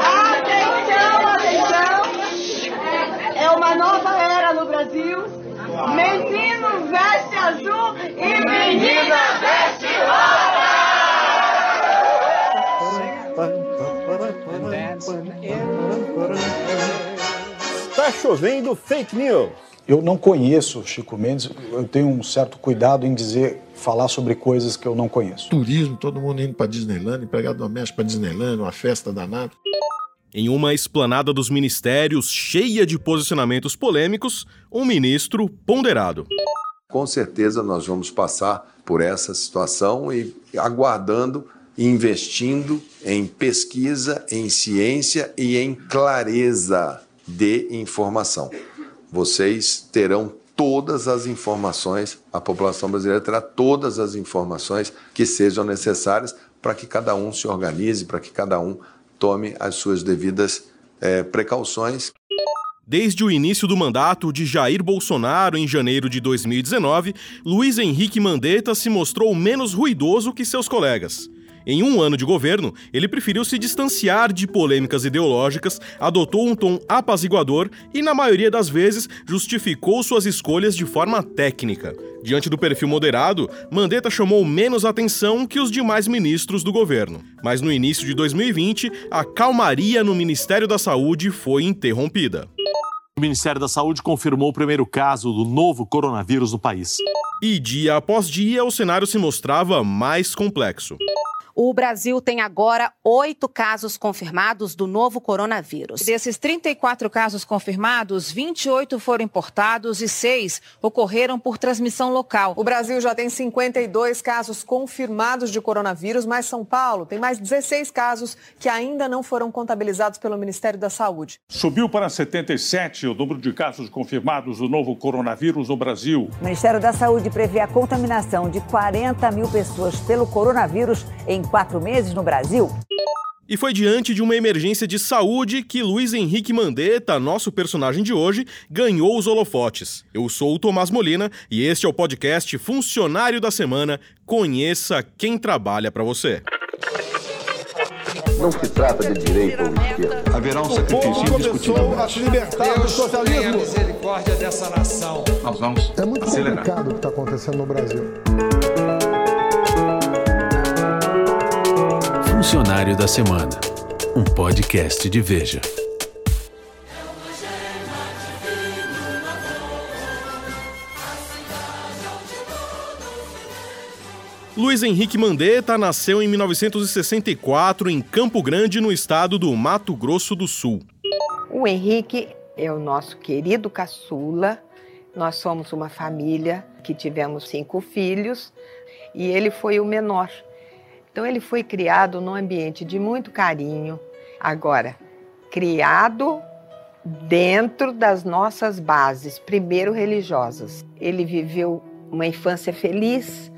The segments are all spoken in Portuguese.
Atenção, atenção! É uma nova era no Brasil. Menino veste azul e menina veste rosa! Tá chovendo fake news. Eu não conheço Chico Mendes, eu tenho um certo cuidado em dizer, falar sobre coisas que eu não conheço. Turismo, todo mundo indo para Disneyland, empregado doméstico para Disneyland, uma festa danada. Em uma esplanada dos ministérios cheia de posicionamentos polêmicos, um ministro ponderado. Com certeza nós vamos passar por essa situação e aguardando e investindo em pesquisa, em ciência e em clareza de informação. Vocês terão todas as informações, a população brasileira terá todas as informações que sejam necessárias para que cada um se organize, para que cada um tome as suas devidas eh, precauções. Desde o início do mandato de Jair Bolsonaro em janeiro de 2019, Luiz Henrique Mandetta se mostrou menos ruidoso que seus colegas. Em um ano de governo, ele preferiu se distanciar de polêmicas ideológicas, adotou um tom apaziguador e, na maioria das vezes, justificou suas escolhas de forma técnica. Diante do perfil moderado, Mandetta chamou menos atenção que os demais ministros do governo. Mas no início de 2020, a calmaria no Ministério da Saúde foi interrompida. O Ministério da Saúde confirmou o primeiro caso do novo coronavírus no país. E dia após dia, o cenário se mostrava mais complexo. O Brasil tem agora oito casos confirmados do novo coronavírus. Desses 34 casos confirmados, 28 foram importados e seis ocorreram por transmissão local. O Brasil já tem 52 casos confirmados de coronavírus, mas São Paulo tem mais 16 casos que ainda não foram contabilizados pelo Ministério da Saúde. Subiu para 77 o número de casos confirmados do novo coronavírus no Brasil. O Ministério da Saúde prevê a contaminação de 40 mil pessoas pelo coronavírus em quatro meses no Brasil. E foi diante de uma emergência de saúde que Luiz Henrique Mandetta, nosso personagem de hoje, ganhou os holofotes. Eu sou o Tomás Molina e este é o podcast Funcionário da Semana. Conheça quem trabalha para você. Não se trata de direita ou esquerda. Haverá um sacrifício indiscutível. a se libertar do socialismo. misericórdia dessa nação. Nós vamos É muito acelerar. complicado o que está acontecendo no Brasil. Funcionário da Semana, um podcast de Veja. Luiz Henrique Mandetta nasceu em 1964 em Campo Grande, no estado do Mato Grosso do Sul. O Henrique é o nosso querido caçula. Nós somos uma família que tivemos cinco filhos e ele foi o menor. Então ele foi criado num ambiente de muito carinho. Agora, criado dentro das nossas bases, primeiro religiosas. Ele viveu uma infância feliz,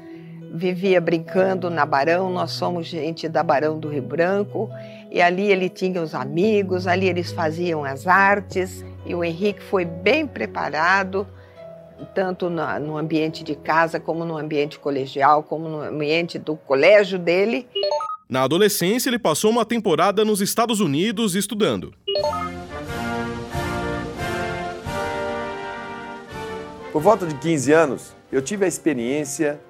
vivia brincando na Barão, nós somos gente da Barão do Rio Branco, e ali ele tinha os amigos, ali eles faziam as artes, e o Henrique foi bem preparado, tanto na, no ambiente de casa, como no ambiente colegial, como no ambiente do colégio dele. Na adolescência, ele passou uma temporada nos Estados Unidos estudando. Por volta de 15 anos, eu tive a experiência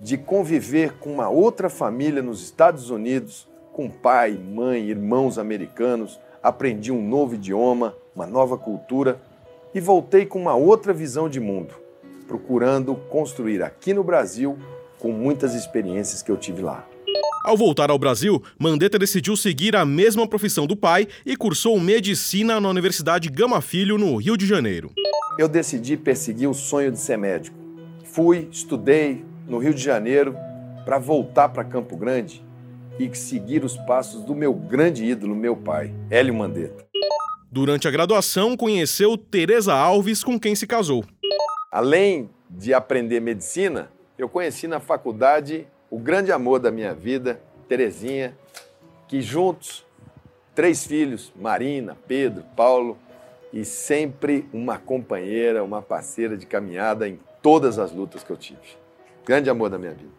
de conviver com uma outra família nos Estados Unidos, com pai, mãe, irmãos americanos, aprendi um novo idioma, uma nova cultura e voltei com uma outra visão de mundo, procurando construir aqui no Brasil com muitas experiências que eu tive lá. Ao voltar ao Brasil, Mandetta decidiu seguir a mesma profissão do pai e cursou medicina na Universidade Gama Filho, no Rio de Janeiro. Eu decidi perseguir o sonho de ser médico. Fui, estudei no Rio de Janeiro para voltar para Campo Grande e seguir os passos do meu grande ídolo, meu pai, Hélio Mandetta. Durante a graduação, conheceu Teresa Alves, com quem se casou. Além de aprender medicina, eu conheci na faculdade o grande amor da minha vida, Terezinha, que juntos, três filhos, Marina, Pedro, Paulo, e sempre uma companheira, uma parceira de caminhada em todas as lutas que eu tive. Grande amor da minha vida.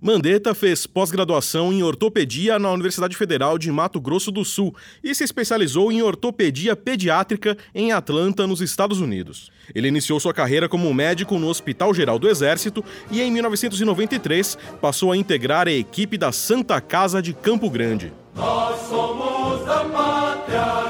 Mandetta fez pós-graduação em ortopedia na Universidade Federal de Mato Grosso do Sul e se especializou em ortopedia pediátrica em Atlanta, nos Estados Unidos. Ele iniciou sua carreira como médico no Hospital Geral do Exército e, em 1993, passou a integrar a equipe da Santa Casa de Campo Grande. Nós somos da pátria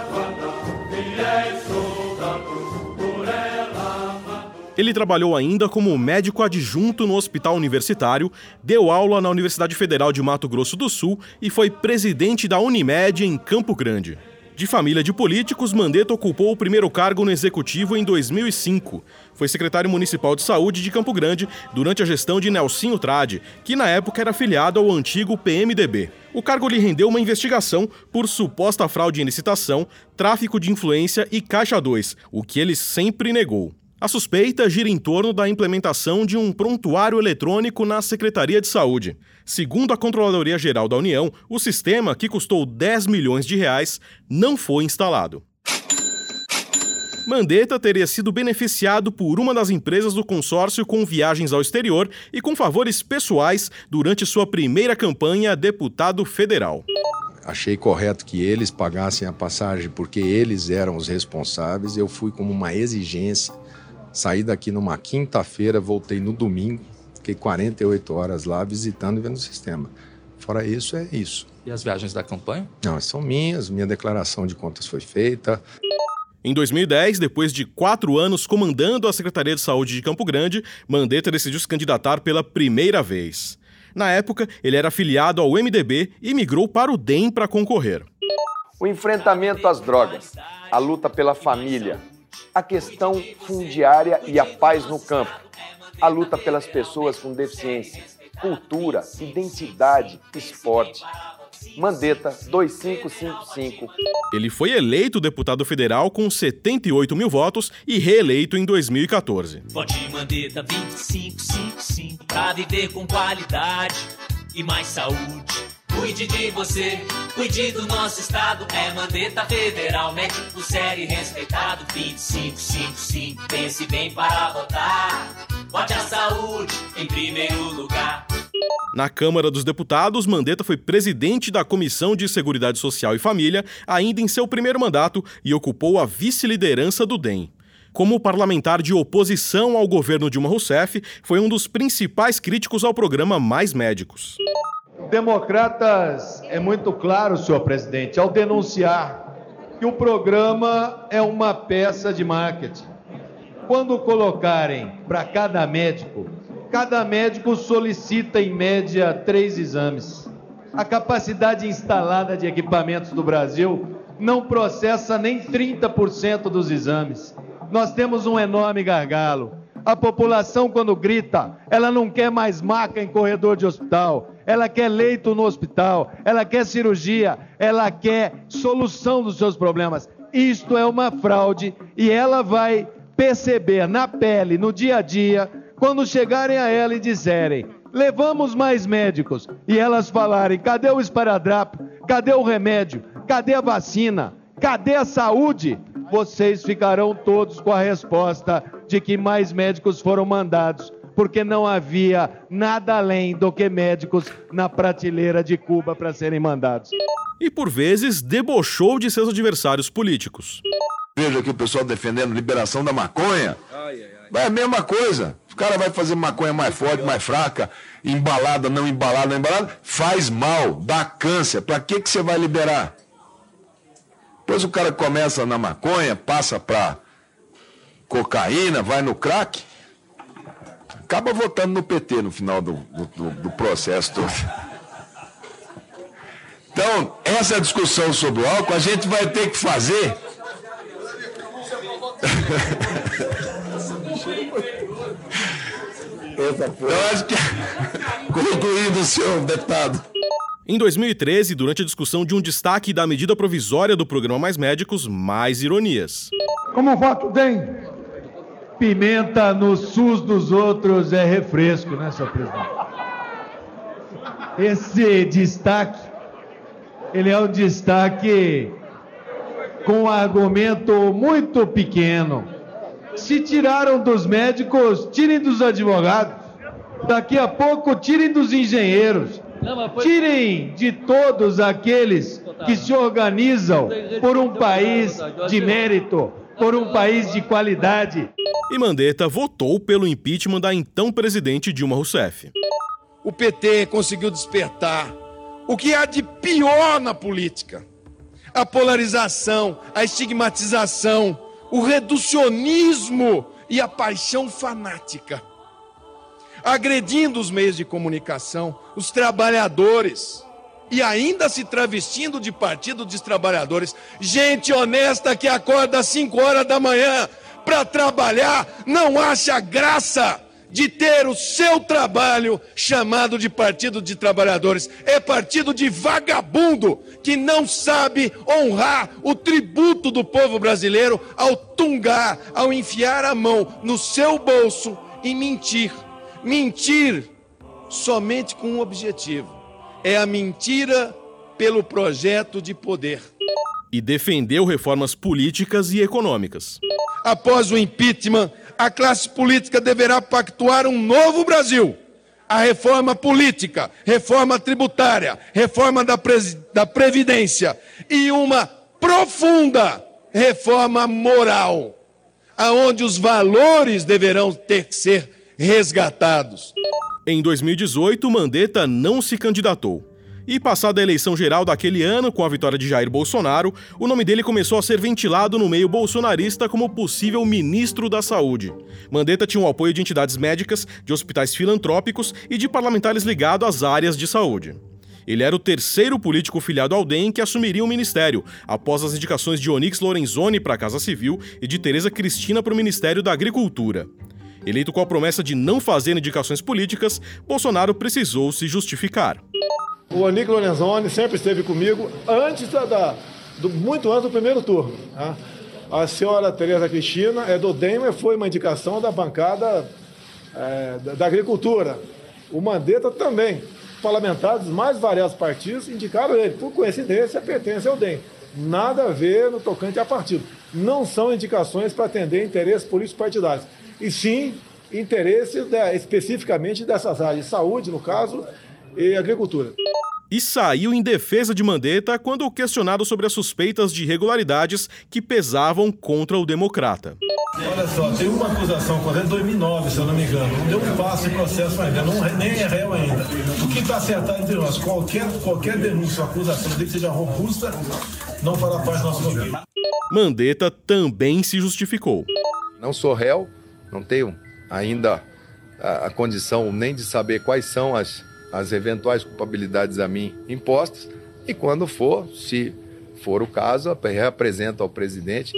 Ele trabalhou ainda como médico adjunto no Hospital Universitário, deu aula na Universidade Federal de Mato Grosso do Sul e foi presidente da Unimed em Campo Grande. De família de políticos, Mandetta ocupou o primeiro cargo no executivo em 2005. Foi secretário municipal de saúde de Campo Grande durante a gestão de Nelsinho Trade, que na época era afiliado ao antigo PMDB. O cargo lhe rendeu uma investigação por suposta fraude em licitação, tráfico de influência e Caixa 2, o que ele sempre negou. A suspeita gira em torno da implementação de um prontuário eletrônico na Secretaria de Saúde. Segundo a Controladoria Geral da União, o sistema, que custou 10 milhões de reais, não foi instalado. Mandetta teria sido beneficiado por uma das empresas do consórcio com viagens ao exterior e com favores pessoais durante sua primeira campanha a deputado federal. Achei correto que eles pagassem a passagem porque eles eram os responsáveis. Eu fui como uma exigência Saí daqui numa quinta-feira, voltei no domingo, fiquei 48 horas lá visitando e vendo o sistema. Fora isso, é isso. E as viagens da campanha? Não, são minhas, minha declaração de contas foi feita. Em 2010, depois de quatro anos comandando a Secretaria de Saúde de Campo Grande, Mandetta decidiu se candidatar pela primeira vez. Na época, ele era afiliado ao MDB e migrou para o DEM para concorrer. O enfrentamento às drogas, a luta pela família, a questão fundiária e a paz no campo, a luta pelas pessoas com deficiência, cultura, identidade, esporte. Mandetta 2555. Ele foi eleito deputado federal com 78 mil votos e reeleito em 2014. Vote Mandetta 2555 para viver com qualidade e mais saúde. Cuide de você, cuide do nosso estado. É Mandetta Federal, médico sério e respeitado. 2555, pense bem para votar. Vote a saúde em primeiro lugar. Na Câmara dos Deputados, Mandetta foi presidente da Comissão de Seguridade Social e Família, ainda em seu primeiro mandato, e ocupou a vice-liderança do DEM. Como parlamentar de oposição ao governo Dilma Rousseff, foi um dos principais críticos ao programa Mais Médicos. Democratas é muito claro, senhor presidente, ao denunciar que o programa é uma peça de marketing. Quando colocarem para cada médico, cada médico solicita em média três exames. A capacidade instalada de equipamentos do Brasil não processa nem 30% dos exames. Nós temos um enorme gargalo. A população, quando grita, ela não quer mais maca em corredor de hospital, ela quer leito no hospital, ela quer cirurgia, ela quer solução dos seus problemas. Isto é uma fraude e ela vai perceber na pele, no dia a dia, quando chegarem a ela e disserem: levamos mais médicos, e elas falarem: cadê o esparadrapo? Cadê o remédio? Cadê a vacina? Cadê a saúde? Vocês ficarão todos com a resposta de que mais médicos foram mandados, porque não havia nada além do que médicos na prateleira de Cuba para serem mandados. E por vezes debochou de seus adversários políticos. Veja aqui o pessoal defendendo liberação da maconha. É a mesma coisa. O cara vai fazer maconha mais forte, mais fraca, embalada, não embalada, não embalada, faz mal, dá câncer. Para que, que você vai liberar? Depois o cara começa na maconha, passa para cocaína, vai no crack, acaba votando no PT no final do, do, do processo todo. Então, essa discussão sobre o álcool a gente vai ter que fazer. Eu acho que. Concluído, senhor deputado. Em 2013, durante a discussão de um destaque da medida provisória do programa Mais Médicos, mais ironias. Como voto tem? Pimenta no SUS dos outros é refresco, né, senhor presidente? Esse destaque, ele é um destaque com um argumento muito pequeno. Se tiraram dos médicos, tirem dos advogados. Daqui a pouco tirem dos engenheiros, tirem de todos aqueles que se organizam por um país de mérito, por um país de qualidade. E Mandetta votou pelo impeachment da então presidente Dilma Rousseff. O PT conseguiu despertar o que há de pior na política: a polarização, a estigmatização, o reducionismo e a paixão fanática agredindo os meios de comunicação, os trabalhadores e ainda se travestindo de partido dos trabalhadores. Gente honesta que acorda às 5 horas da manhã para trabalhar, não acha graça de ter o seu trabalho chamado de Partido de Trabalhadores. É partido de vagabundo que não sabe honrar o tributo do povo brasileiro ao tungar, ao enfiar a mão no seu bolso e mentir mentir somente com um objetivo: é a mentira pelo projeto de poder. E defendeu reformas políticas e econômicas. Após o impeachment, a classe política deverá pactuar um novo Brasil. A reforma política, reforma tributária, reforma da, da Previdência e uma profunda reforma moral, aonde os valores deverão ter que ser resgatados. Em 2018, Mandetta não se candidatou. E passada a eleição geral daquele ano, com a vitória de Jair Bolsonaro, o nome dele começou a ser ventilado no meio bolsonarista como possível ministro da Saúde. Mandetta tinha o apoio de entidades médicas, de hospitais filantrópicos e de parlamentares ligados às áreas de saúde. Ele era o terceiro político filiado ao DEM que assumiria o ministério, após as indicações de Onyx Lorenzoni para a Casa Civil e de Tereza Cristina para o Ministério da Agricultura. Eleito com a promessa de não fazer indicações políticas, Bolsonaro precisou se justificar. O Anico Lorenzoni sempre esteve comigo antes da, da do, muito antes do primeiro turno. Né? A senhora Tereza Cristina é do DEM, mas foi uma indicação da bancada é, da, da, agricultura. O Mandetta também. Parlamentares mais variados partidos indicaram ele. Por coincidência, pertence ao DEM. Nada a ver no tocante a partido. Não são indicações para atender interesses políticos partidários e sim interesse de, especificamente dessas áreas, saúde, no caso, e agricultura. E saiu em defesa de Mandetta quando questionado sobre as suspeitas de irregularidades que pesavam contra o democrata. Olha só, tem uma acusação quando é 2009, se eu não me engano. Não deu um passo em processo ainda, não, nem é réu ainda. O que está acertado entre nós? Qualquer, qualquer denúncia ou acusação, desde que seja robusta, não fará parte do nosso governo. Mandetta também se justificou. Não sou réu, não tenho ainda a, a condição nem de saber quais são as, as eventuais culpabilidades a mim impostas, e quando for, se for o caso, reapresento ao presidente.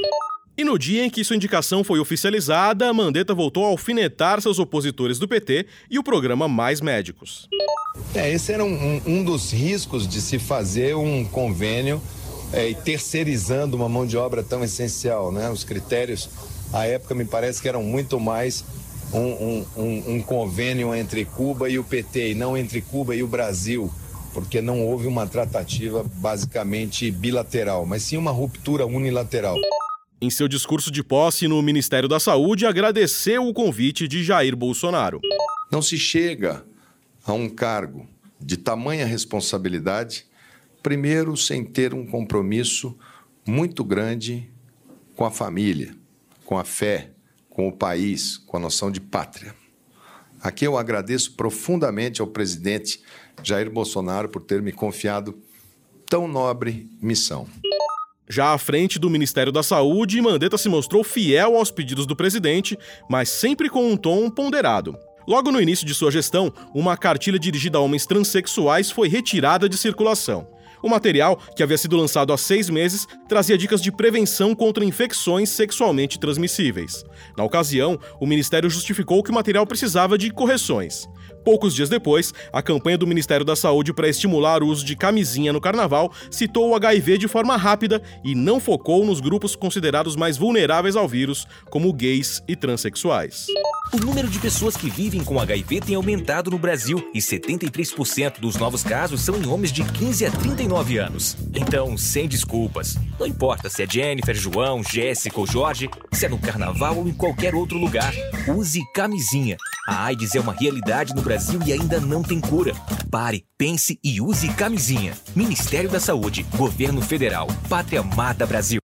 E no dia em que sua indicação foi oficializada, Mandetta voltou a alfinetar seus opositores do PT e o programa Mais Médicos. É, esse era um, um dos riscos de se fazer um convênio é, terceirizando uma mão de obra tão essencial, né? Os critérios à época me parece que eram muito mais um, um, um, um convênio entre Cuba e o PT, e não entre Cuba e o Brasil, porque não houve uma tratativa basicamente bilateral, mas sim uma ruptura unilateral. Em seu discurso de posse no Ministério da Saúde, agradeceu o convite de Jair Bolsonaro. Não se chega a um cargo de tamanha responsabilidade, primeiro, sem ter um compromisso muito grande com a família, com a fé, com o país, com a noção de pátria. Aqui eu agradeço profundamente ao presidente Jair Bolsonaro por ter me confiado tão nobre missão. Já à frente do Ministério da Saúde, Mandetta se mostrou fiel aos pedidos do presidente, mas sempre com um tom ponderado. Logo no início de sua gestão, uma cartilha dirigida a homens transexuais foi retirada de circulação. O material, que havia sido lançado há seis meses, trazia dicas de prevenção contra infecções sexualmente transmissíveis. Na ocasião, o Ministério justificou que o material precisava de correções. Poucos dias depois, a campanha do Ministério da Saúde para estimular o uso de camisinha no carnaval citou o HIV de forma rápida e não focou nos grupos considerados mais vulneráveis ao vírus, como gays e transexuais. O número de pessoas que vivem com HIV tem aumentado no Brasil e 73% dos novos casos são em homens de 15 a 39 anos. Então, sem desculpas. Não importa se é Jennifer, João, Jéssica ou Jorge, se é no carnaval ou em qualquer outro lugar. Use camisinha. A AIDS é uma realidade no Brasil e ainda não tem cura. Pare, pense e use camisinha. Ministério da Saúde, Governo Federal, Pátria Amada Brasil.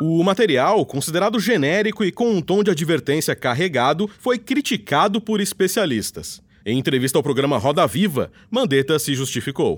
O material, considerado genérico e com um tom de advertência carregado, foi criticado por especialistas. Em entrevista ao programa Roda Viva, Mandetta se justificou.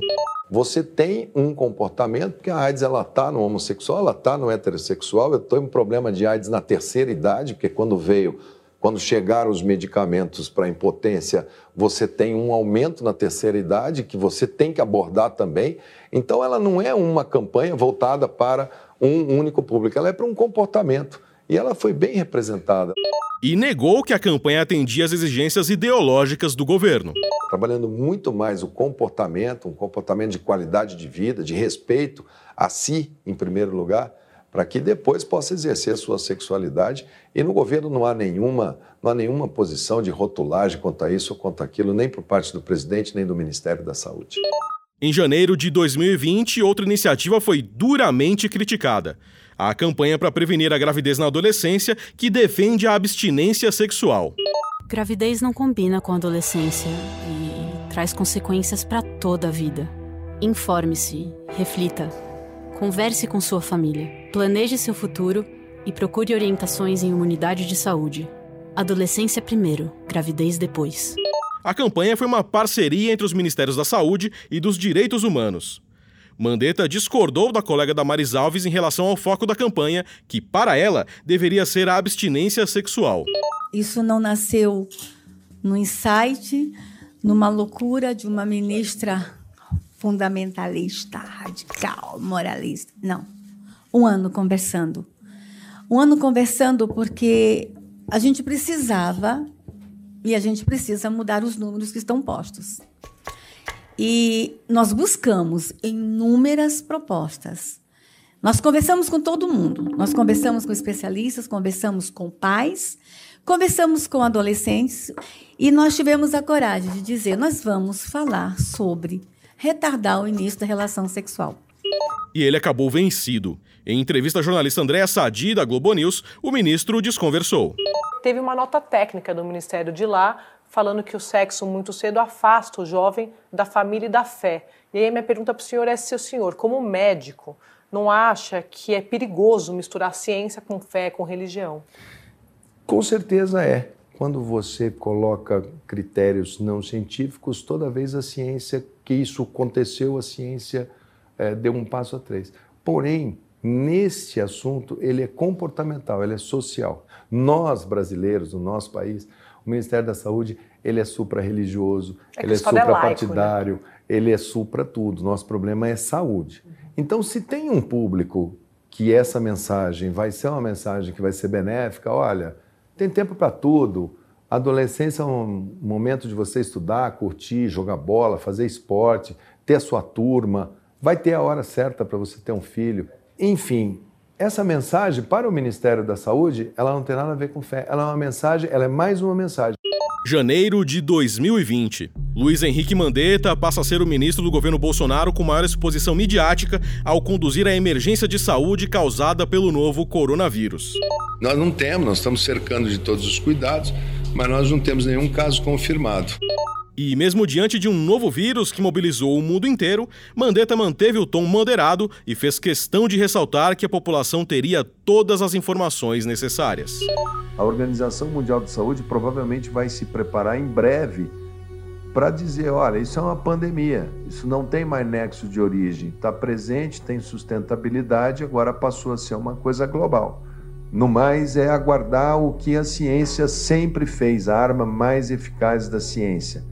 Você tem um comportamento, porque a AIDS ela está no homossexual, ela está no heterossexual. Eu tenho um problema de AIDS na terceira idade, porque quando veio, quando chegaram os medicamentos para impotência, você tem um aumento na terceira idade que você tem que abordar também. Então, ela não é uma campanha voltada para um único público, ela é para um comportamento. E ela foi bem representada. E negou que a campanha atendia às exigências ideológicas do governo. Trabalhando muito mais o comportamento, um comportamento de qualidade de vida, de respeito a si, em primeiro lugar, para que depois possa exercer a sua sexualidade. E no governo não há nenhuma, não há nenhuma posição de rotulagem quanto a isso ou quanto aquilo, nem por parte do presidente, nem do Ministério da Saúde. Em janeiro de 2020, outra iniciativa foi duramente criticada. A campanha para prevenir a gravidez na adolescência, que defende a abstinência sexual. Gravidez não combina com a adolescência e traz consequências para toda a vida. Informe-se, reflita, converse com sua família, planeje seu futuro e procure orientações em uma unidade de saúde. Adolescência primeiro, gravidez depois. A campanha foi uma parceria entre os Ministérios da Saúde e dos Direitos Humanos. Mandetta discordou da colega Damaris Alves em relação ao foco da campanha, que, para ela, deveria ser a abstinência sexual. Isso não nasceu no insight, numa loucura de uma ministra fundamentalista, radical, moralista. Não. Um ano conversando. Um ano conversando porque a gente precisava e a gente precisa mudar os números que estão postos. E nós buscamos inúmeras propostas. Nós conversamos com todo mundo. Nós conversamos com especialistas, conversamos com pais, conversamos com adolescentes e nós tivemos a coragem de dizer: nós vamos falar sobre retardar o início da relação sexual. E ele acabou vencido. Em entrevista à jornalista Andréa Sadi, da Globo News, o ministro desconversou. Teve uma nota técnica do Ministério de lá falando que o sexo muito cedo afasta o jovem da família e da fé. E aí minha pergunta para o senhor é se o senhor, como médico, não acha que é perigoso misturar ciência com fé, com religião? Com certeza é. Quando você coloca critérios não científicos, toda vez a ciência que isso aconteceu, a ciência é, deu um passo atrás. Porém, nesse assunto, ele é comportamental, ele é social. Nós, brasileiros, no nosso país, o Ministério da Saúde, ele é supra-religioso, é ele é supra-partidário, né? ele é supra tudo. Nosso problema é saúde. Então, se tem um público que essa mensagem vai ser uma mensagem que vai ser benéfica, olha, tem tempo para tudo. A adolescência é um momento de você estudar, curtir, jogar bola, fazer esporte, ter a sua turma. Vai ter a hora certa para você ter um filho. Enfim, essa mensagem para o Ministério da Saúde, ela não tem nada a ver com fé. Ela é uma mensagem, ela é mais uma mensagem. Janeiro de 2020. Luiz Henrique Mandetta passa a ser o ministro do governo Bolsonaro com maior exposição midiática ao conduzir a emergência de saúde causada pelo novo coronavírus. Nós não temos, nós estamos cercando de todos os cuidados, mas nós não temos nenhum caso confirmado. E mesmo diante de um novo vírus que mobilizou o mundo inteiro, Mandetta manteve o tom moderado e fez questão de ressaltar que a população teria todas as informações necessárias. A Organização Mundial de Saúde provavelmente vai se preparar em breve para dizer: olha, isso é uma pandemia, isso não tem mais nexo de origem, está presente, tem sustentabilidade, agora passou a ser uma coisa global. No mais, é aguardar o que a ciência sempre fez, a arma mais eficaz da ciência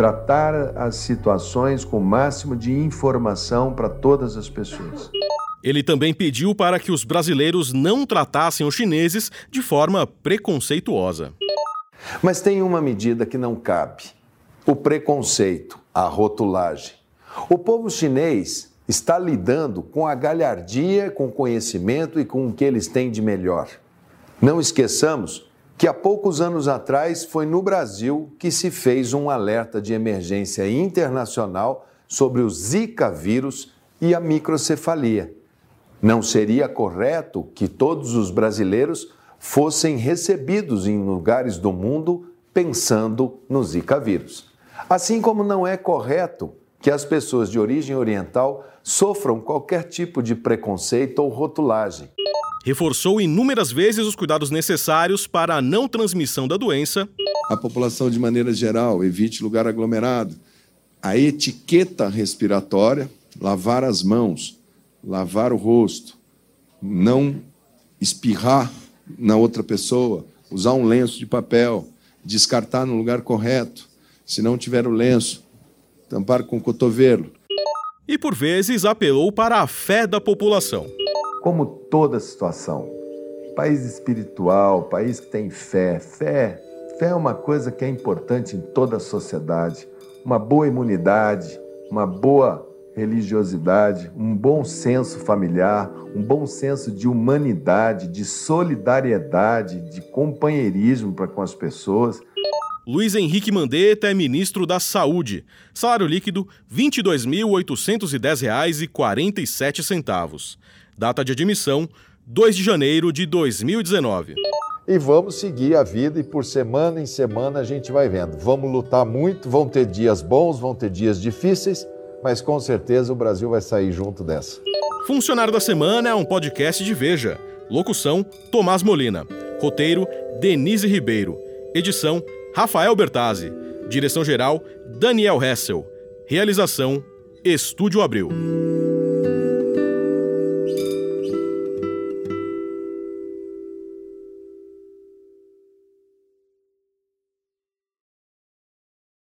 tratar as situações com o máximo de informação para todas as pessoas. Ele também pediu para que os brasileiros não tratassem os chineses de forma preconceituosa. Mas tem uma medida que não cabe: o preconceito, a rotulagem. O povo chinês está lidando com a galhardia, com o conhecimento e com o que eles têm de melhor. Não esqueçamos que há poucos anos atrás foi no Brasil que se fez um alerta de emergência internacional sobre o Zika vírus e a microcefalia. Não seria correto que todos os brasileiros fossem recebidos em lugares do mundo pensando no Zika vírus. Assim como não é correto que as pessoas de origem oriental sofram qualquer tipo de preconceito ou rotulagem. Reforçou inúmeras vezes os cuidados necessários para a não transmissão da doença. A população, de maneira geral, evite lugar aglomerado. A etiqueta respiratória, lavar as mãos, lavar o rosto, não espirrar na outra pessoa, usar um lenço de papel, descartar no lugar correto. Se não tiver o lenço, tampar com o cotovelo. E por vezes apelou para a fé da população. Como toda situação, país espiritual, país que tem fé, fé, fé é uma coisa que é importante em toda a sociedade. Uma boa imunidade, uma boa religiosidade, um bom senso familiar, um bom senso de humanidade, de solidariedade, de companheirismo para com as pessoas. Luiz Henrique Mandetta é ministro da Saúde. Salário líquido R$ 22.810,47. Data de admissão 2 de janeiro de 2019. E vamos seguir a vida e por semana em semana a gente vai vendo. Vamos lutar muito, vão ter dias bons, vão ter dias difíceis, mas com certeza o Brasil vai sair junto dessa. Funcionário da Semana é um podcast de Veja. Locução: Tomás Molina. Roteiro: Denise Ribeiro. Edição: Rafael Bertazzi. Direção-geral: Daniel Hessel. Realização: Estúdio Abril.